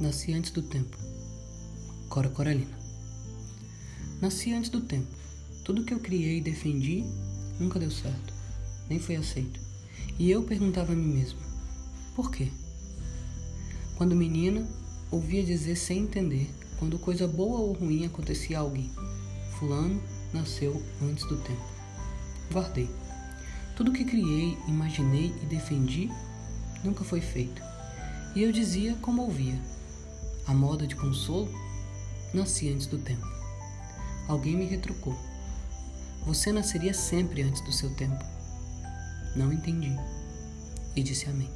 Nasci antes do tempo. Cora Coralina. Nasci antes do tempo. Tudo que eu criei e defendi nunca deu certo, nem foi aceito. E eu perguntava a mim mesmo: por quê? Quando menina, ouvia dizer sem entender quando coisa boa ou ruim acontecia a alguém. Fulano nasceu antes do tempo. Guardei. Tudo que criei, imaginei e defendi nunca foi feito. E eu dizia como ouvia a moda de consolo nascia antes do tempo. Alguém me retrucou. Você nasceria sempre antes do seu tempo. Não entendi. E disse amém.